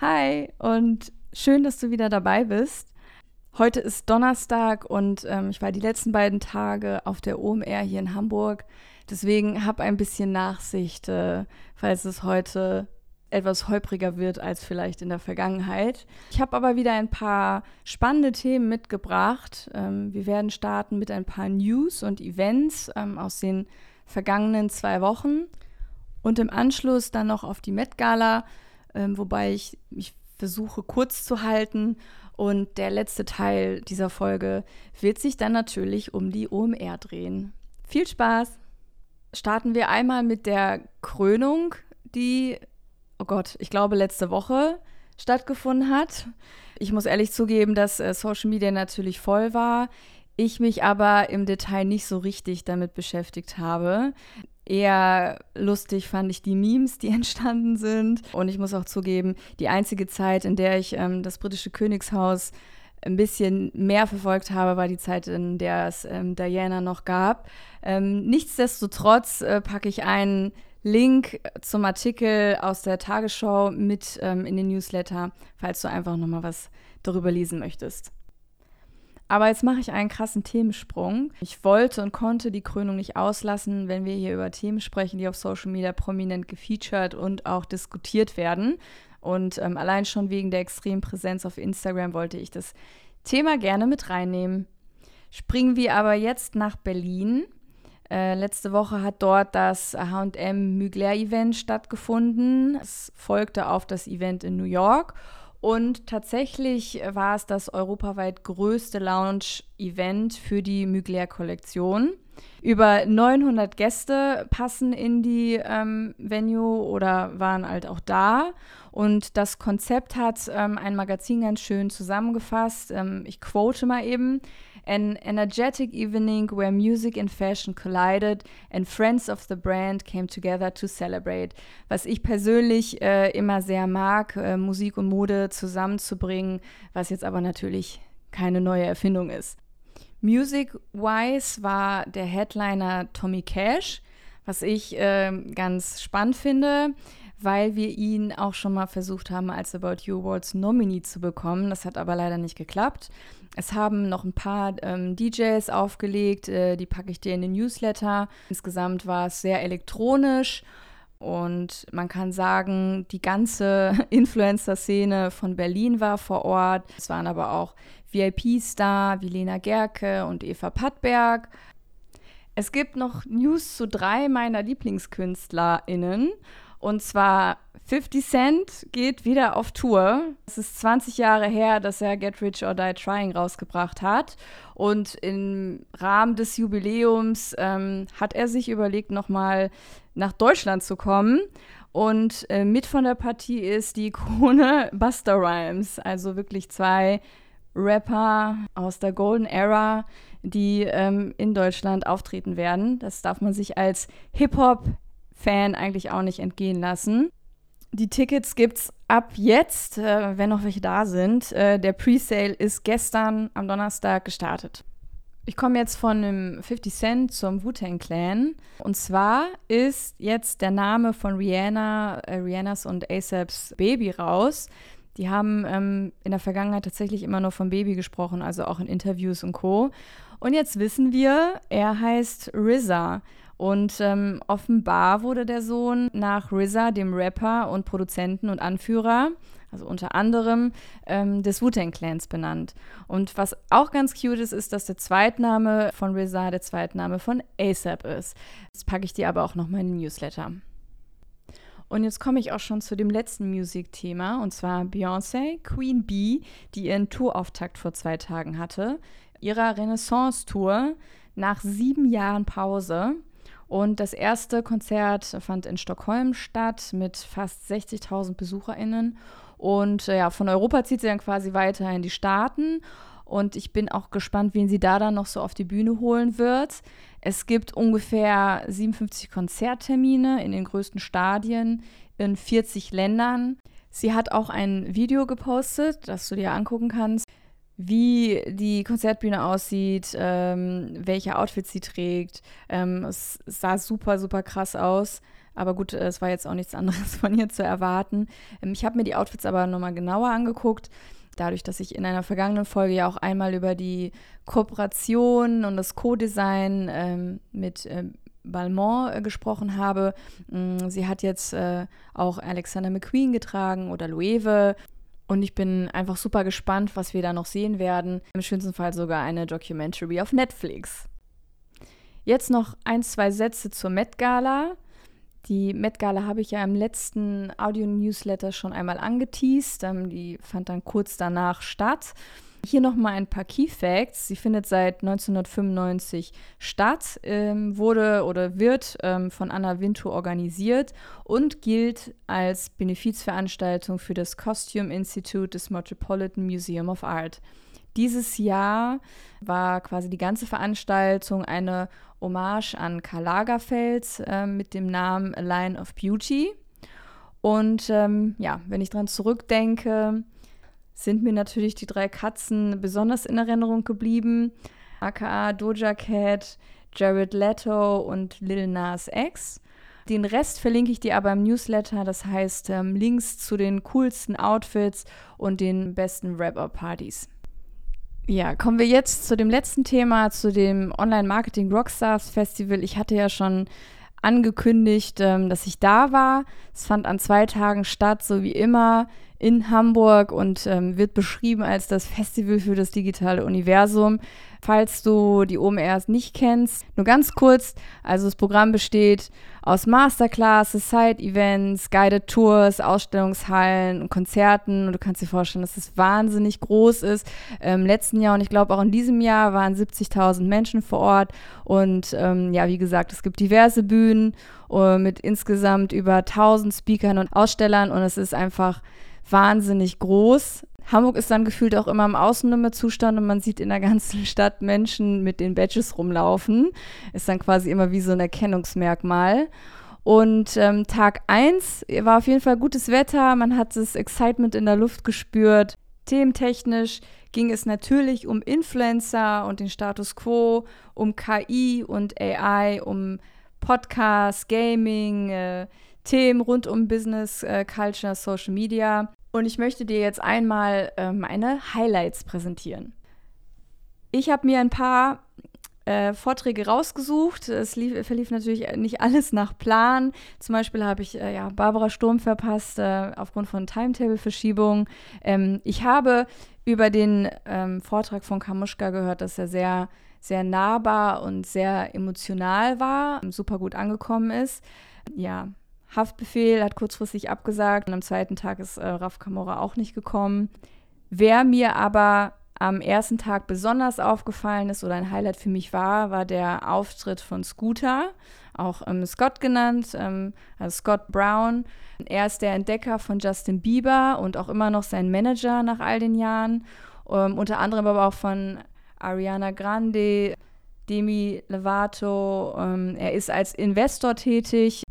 Hi und schön, dass du wieder dabei bist. Heute ist Donnerstag und ähm, ich war die letzten beiden Tage auf der OMR hier in Hamburg. Deswegen hab ein bisschen Nachsicht, äh, falls es heute etwas holpriger wird als vielleicht in der Vergangenheit. Ich habe aber wieder ein paar spannende Themen mitgebracht. Ähm, wir werden starten mit ein paar News und Events ähm, aus den vergangenen zwei Wochen und im Anschluss dann noch auf die Met Gala ähm, wobei ich mich versuche kurz zu halten. Und der letzte Teil dieser Folge wird sich dann natürlich um die OMR drehen. Viel Spaß! Starten wir einmal mit der Krönung, die, oh Gott, ich glaube letzte Woche stattgefunden hat. Ich muss ehrlich zugeben, dass äh, Social Media natürlich voll war. Ich mich aber im Detail nicht so richtig damit beschäftigt habe. Eher lustig fand ich die Memes, die entstanden sind. Und ich muss auch zugeben, die einzige Zeit, in der ich ähm, das britische Königshaus ein bisschen mehr verfolgt habe, war die Zeit, in der es ähm, Diana noch gab. Ähm, nichtsdestotrotz äh, packe ich einen Link zum Artikel aus der Tagesschau mit ähm, in den Newsletter, falls du einfach nochmal was darüber lesen möchtest. Aber jetzt mache ich einen krassen Themensprung. Ich wollte und konnte die Krönung nicht auslassen, wenn wir hier über Themen sprechen, die auf Social Media prominent gefeatured und auch diskutiert werden. Und ähm, allein schon wegen der extremen Präsenz auf Instagram wollte ich das Thema gerne mit reinnehmen. Springen wir aber jetzt nach Berlin. Äh, letzte Woche hat dort das HM Mugler Event stattgefunden. Es folgte auf das Event in New York. Und tatsächlich war es das europaweit größte Lounge-Event für die Mugler-Kollektion. Über 900 Gäste passen in die ähm, Venue oder waren halt auch da. Und das Konzept hat ähm, ein Magazin ganz schön zusammengefasst. Ähm, ich quote mal eben. An energetic evening where music and fashion collided and friends of the brand came together to celebrate. Was ich persönlich äh, immer sehr mag, äh, Musik und Mode zusammenzubringen, was jetzt aber natürlich keine neue Erfindung ist. Music-wise war der Headliner Tommy Cash, was ich äh, ganz spannend finde weil wir ihn auch schon mal versucht haben, als About You Awards Nominee zu bekommen. Das hat aber leider nicht geklappt. Es haben noch ein paar ähm, DJs aufgelegt, äh, die packe ich dir in den Newsletter. Insgesamt war es sehr elektronisch und man kann sagen, die ganze Influencer-Szene von Berlin war vor Ort. Es waren aber auch VIPs da, wie Lena Gerke und Eva Pattberg. Es gibt noch News zu drei meiner LieblingskünstlerInnen. Und zwar 50 Cent geht wieder auf Tour. Es ist 20 Jahre her, dass er Get Rich or Die Trying rausgebracht hat. Und im Rahmen des Jubiläums ähm, hat er sich überlegt, nochmal nach Deutschland zu kommen. Und äh, mit von der Partie ist die Ikone Buster Rhymes. Also wirklich zwei Rapper aus der Golden Era, die ähm, in Deutschland auftreten werden. Das darf man sich als Hip-Hop Fan eigentlich auch nicht entgehen lassen. Die Tickets gibt's ab jetzt, äh, wenn noch welche da sind. Äh, der Presale ist gestern am Donnerstag gestartet. Ich komme jetzt von dem 50 Cent zum Wu-Tang Clan. Und zwar ist jetzt der Name von Rihanna, äh, Rihannas und ASAPs Baby raus. Die haben ähm, in der Vergangenheit tatsächlich immer nur vom Baby gesprochen, also auch in Interviews und Co. Und jetzt wissen wir, er heißt RZA. Und ähm, offenbar wurde der Sohn nach RZA, dem Rapper und Produzenten und Anführer, also unter anderem ähm, des Wu-Tang Clans benannt. Und was auch ganz cute ist, ist, dass der Zweitname von RZA der Zweitname von ASAP ist. Das packe ich dir aber auch nochmal in den Newsletter. Und jetzt komme ich auch schon zu dem letzten Musikthema, und zwar Beyoncé, Queen Bee, die ihren Tourauftakt vor zwei Tagen hatte, ihrer Renaissance-Tour nach sieben Jahren Pause. Und das erste Konzert fand in Stockholm statt mit fast 60.000 BesucherInnen. Und äh, ja, von Europa zieht sie dann quasi weiter in die Staaten. Und ich bin auch gespannt, wen sie da dann noch so auf die Bühne holen wird. Es gibt ungefähr 57 Konzerttermine in den größten Stadien in 40 Ländern. Sie hat auch ein Video gepostet, das du dir angucken kannst wie die Konzertbühne aussieht, ähm, welche Outfits sie trägt. Ähm, es sah super, super krass aus. Aber gut, es war jetzt auch nichts anderes von ihr zu erwarten. Ähm, ich habe mir die Outfits aber nochmal genauer angeguckt. Dadurch, dass ich in einer vergangenen Folge ja auch einmal über die Kooperation und das Co-Design ähm, mit ähm, Balmain äh, gesprochen habe. Mm, sie hat jetzt äh, auch Alexander McQueen getragen oder Loewe. Und ich bin einfach super gespannt, was wir da noch sehen werden. Im schönsten Fall sogar eine Documentary auf Netflix. Jetzt noch ein, zwei Sätze zur Met Gala. Die Met Gala habe ich ja im letzten Audio-Newsletter schon einmal angeteased. Ähm, die fand dann kurz danach statt. Hier nochmal ein paar Key Facts. Sie findet seit 1995 statt, ähm, wurde oder wird ähm, von Anna Wintour organisiert und gilt als Benefizveranstaltung für das Costume Institute des Metropolitan Museum of Art. Dieses Jahr war quasi die ganze Veranstaltung eine Hommage an Karl Lagerfeld äh, mit dem Namen A Line of Beauty. Und ähm, ja, wenn ich daran zurückdenke, sind mir natürlich die drei Katzen besonders in Erinnerung geblieben. aka Doja Cat, Jared Leto und Lil Nas X. Den Rest verlinke ich dir aber im Newsletter, das heißt ähm, Links zu den coolsten Outfits und den besten Wrap-Up-Partys. Ja, kommen wir jetzt zu dem letzten Thema, zu dem Online-Marketing Rockstars Festival. Ich hatte ja schon angekündigt, ähm, dass ich da war. Es fand an zwei Tagen statt, so wie immer in Hamburg und ähm, wird beschrieben als das Festival für das digitale Universum. Falls du die OMRs nicht kennst, nur ganz kurz, also das Programm besteht aus Masterclasses, Side-Events, Guided Tours, Ausstellungshallen und Konzerten. Und du kannst dir vorstellen, dass es wahnsinnig groß ist. Im letzten Jahr und ich glaube auch in diesem Jahr waren 70.000 Menschen vor Ort. Und ähm, ja, wie gesagt, es gibt diverse Bühnen uh, mit insgesamt über 1000 Speakern und Ausstellern. Und es ist einfach wahnsinnig groß. Hamburg ist dann gefühlt auch immer im Außennummerzustand und man sieht in der ganzen Stadt Menschen mit den Badges rumlaufen. Ist dann quasi immer wie so ein Erkennungsmerkmal. Und ähm, Tag 1 war auf jeden Fall gutes Wetter, man hat das Excitement in der Luft gespürt. Thementechnisch ging es natürlich um Influencer und den Status quo, um KI und AI, um Podcasts, Gaming, äh, Themen rund um Business, äh, Culture, Social Media. Und ich möchte dir jetzt einmal äh, meine Highlights präsentieren. Ich habe mir ein paar äh, Vorträge rausgesucht. Es lief, verlief natürlich nicht alles nach Plan. Zum Beispiel habe ich äh, ja, Barbara Sturm verpasst äh, aufgrund von Timetable-Verschiebungen. Ähm, ich habe über den ähm, Vortrag von Kamuschka gehört, dass er sehr, sehr nahbar und sehr emotional war, super gut angekommen ist. Ja, Haftbefehl hat kurzfristig abgesagt und am zweiten Tag ist äh, Raf Kamora auch nicht gekommen. Wer mir aber am ersten Tag besonders aufgefallen ist oder ein Highlight für mich war, war der Auftritt von Scooter, auch ähm, Scott genannt, ähm, also Scott Brown. Er ist der Entdecker von Justin Bieber und auch immer noch sein Manager nach all den Jahren. Ähm, unter anderem aber auch von Ariana Grande, Demi Lovato. Ähm, er ist als Investor tätig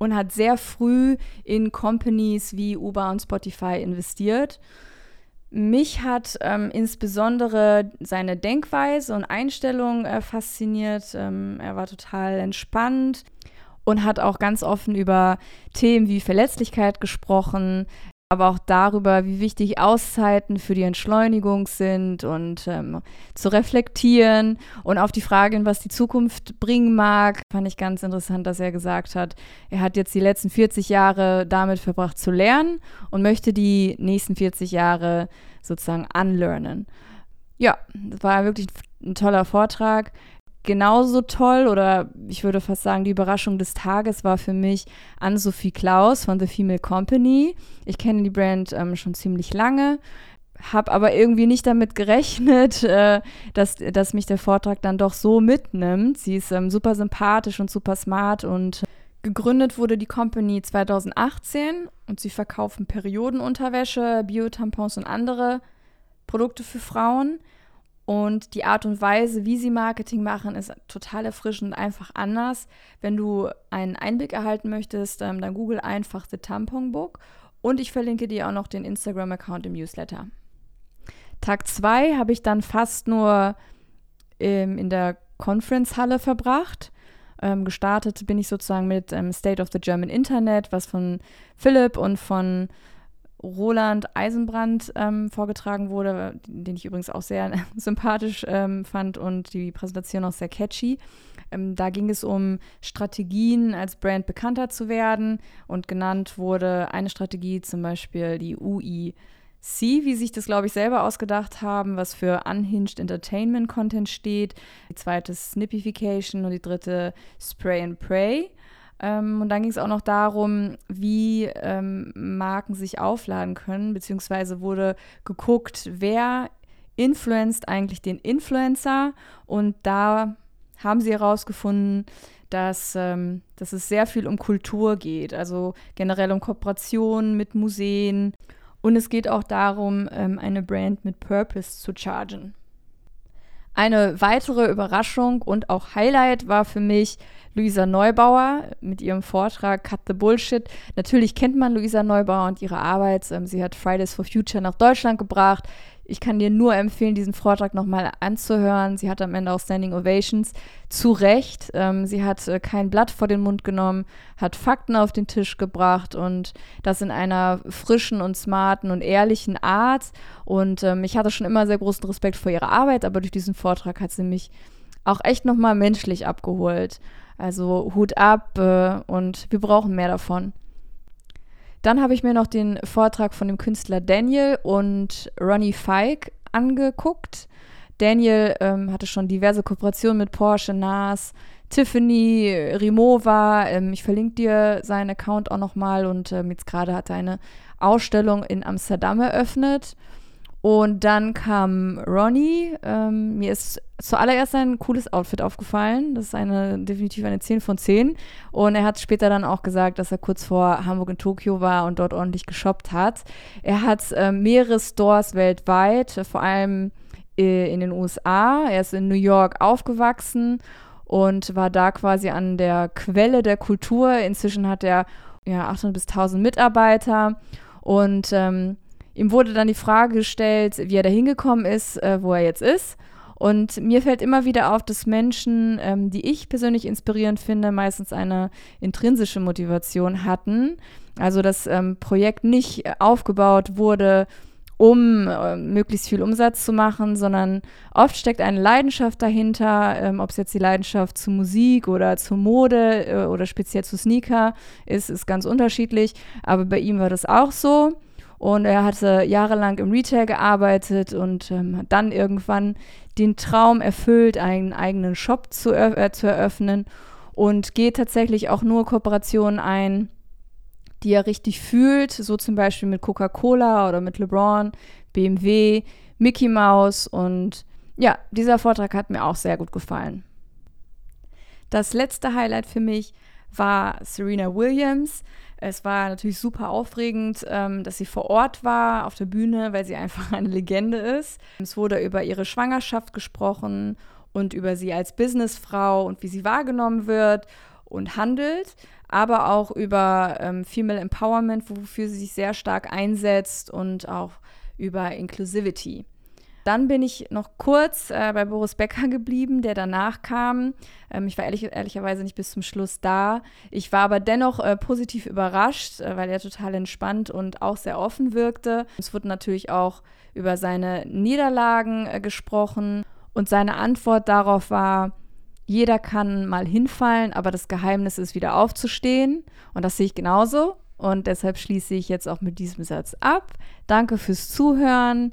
und hat sehr früh in Companies wie Uber und Spotify investiert. Mich hat ähm, insbesondere seine Denkweise und Einstellung äh, fasziniert. Ähm, er war total entspannt und hat auch ganz offen über Themen wie Verletzlichkeit gesprochen aber auch darüber, wie wichtig Auszeiten für die Entschleunigung sind und ähm, zu reflektieren und auf die Frage, was die Zukunft bringen mag, fand ich ganz interessant, dass er gesagt hat, er hat jetzt die letzten 40 Jahre damit verbracht zu lernen und möchte die nächsten 40 Jahre sozusagen unlearnen. Ja, das war wirklich ein toller Vortrag genauso toll oder ich würde fast sagen, die Überraschung des Tages war für mich Anne-Sophie Klaus von The Female Company. Ich kenne die Brand ähm, schon ziemlich lange, habe aber irgendwie nicht damit gerechnet, äh, dass, dass mich der Vortrag dann doch so mitnimmt. Sie ist ähm, super sympathisch und super smart und gegründet wurde die Company 2018 und sie verkaufen Periodenunterwäsche, Biotampons und andere Produkte für Frauen. Und die Art und Weise, wie sie Marketing machen, ist total erfrischend einfach anders. Wenn du einen Einblick erhalten möchtest, ähm, dann google einfach The Tampon Book und ich verlinke dir auch noch den Instagram-Account im Newsletter. Tag 2 habe ich dann fast nur ähm, in der Conference-Halle verbracht. ähm, gestartet bin ich sozusagen mit ähm, State of the German Internet, was von Philipp und von Roland Eisenbrand ähm, vorgetragen wurde, den ich übrigens auch sehr sympathisch ähm, fand und die Präsentation auch sehr catchy. Ähm, da ging es um Strategien, als Brand bekannter zu werden und genannt wurde eine Strategie zum Beispiel die UI. C, wie sich das, glaube ich, selber ausgedacht haben, was für Unhinged Entertainment Content steht. Die zweite Snippification und die dritte Spray and Pray. Ähm, und dann ging es auch noch darum, wie ähm, Marken sich aufladen können, beziehungsweise wurde geguckt, wer influenzt eigentlich den Influencer. Und da haben sie herausgefunden, dass, ähm, dass es sehr viel um Kultur geht, also generell um Kooperationen mit Museen. Und es geht auch darum, ähm, eine Brand mit Purpose zu chargen. Eine weitere Überraschung und auch Highlight war für mich Luisa Neubauer mit ihrem Vortrag Cut the Bullshit. Natürlich kennt man Luisa Neubauer und ihre Arbeit. Ähm, sie hat Fridays for Future nach Deutschland gebracht. Ich kann dir nur empfehlen, diesen Vortrag nochmal anzuhören. Sie hat am Ende auch Standing Ovations. Zu Recht. Ähm, sie hat äh, kein Blatt vor den Mund genommen, hat Fakten auf den Tisch gebracht und das in einer frischen und smarten und ehrlichen Art. Und ähm, ich hatte schon immer sehr großen Respekt vor ihrer Arbeit, aber durch diesen Vortrag hat sie mich auch echt nochmal menschlich abgeholt. Also Hut ab äh, und wir brauchen mehr davon. Dann habe ich mir noch den Vortrag von dem Künstler Daniel und Ronnie Fike angeguckt. Daniel ähm, hatte schon diverse Kooperationen mit Porsche, NAS, Tiffany, Rimowa. Ähm, ich verlinke dir seinen Account auch nochmal und ähm, jetzt gerade hat er eine Ausstellung in Amsterdam eröffnet. Und dann kam Ronnie. Ähm, mir ist zuallererst ein cooles Outfit aufgefallen. Das ist eine, definitiv eine 10 von 10. Und er hat später dann auch gesagt, dass er kurz vor Hamburg in Tokio war und dort ordentlich geshoppt hat. Er hat äh, mehrere Stores weltweit, vor allem äh, in den USA. Er ist in New York aufgewachsen und war da quasi an der Quelle der Kultur. Inzwischen hat er ja, 800 bis 1000 Mitarbeiter. Und ähm, ihm wurde dann die Frage gestellt, wie er da hingekommen ist, äh, wo er jetzt ist. Und mir fällt immer wieder auf, dass Menschen, ähm, die ich persönlich inspirierend finde, meistens eine intrinsische Motivation hatten. Also das ähm, Projekt nicht aufgebaut wurde, um äh, möglichst viel Umsatz zu machen, sondern oft steckt eine Leidenschaft dahinter, ähm, ob es jetzt die Leidenschaft zu Musik oder zu Mode äh, oder speziell zu Sneaker ist, ist ganz unterschiedlich. Aber bei ihm war das auch so. Und er hatte jahrelang im Retail gearbeitet und ähm, hat dann irgendwann den Traum erfüllt, einen eigenen Shop zu, äh, zu eröffnen und geht tatsächlich auch nur Kooperationen ein, die er richtig fühlt, so zum Beispiel mit Coca-Cola oder mit LeBron, BMW, Mickey Mouse und ja, dieser Vortrag hat mir auch sehr gut gefallen. Das letzte Highlight für mich war Serena Williams. Es war natürlich super aufregend, ähm, dass sie vor Ort war auf der Bühne, weil sie einfach eine Legende ist. Es wurde über ihre Schwangerschaft gesprochen und über sie als Businessfrau und wie sie wahrgenommen wird und handelt, aber auch über ähm, Female Empowerment, wofür sie sich sehr stark einsetzt und auch über Inclusivity. Dann bin ich noch kurz äh, bei Boris Becker geblieben, der danach kam. Ähm, ich war ehrlich, ehrlicherweise nicht bis zum Schluss da. Ich war aber dennoch äh, positiv überrascht, äh, weil er total entspannt und auch sehr offen wirkte. Es wurde natürlich auch über seine Niederlagen äh, gesprochen und seine Antwort darauf war, jeder kann mal hinfallen, aber das Geheimnis ist wieder aufzustehen. Und das sehe ich genauso. Und deshalb schließe ich jetzt auch mit diesem Satz ab. Danke fürs Zuhören.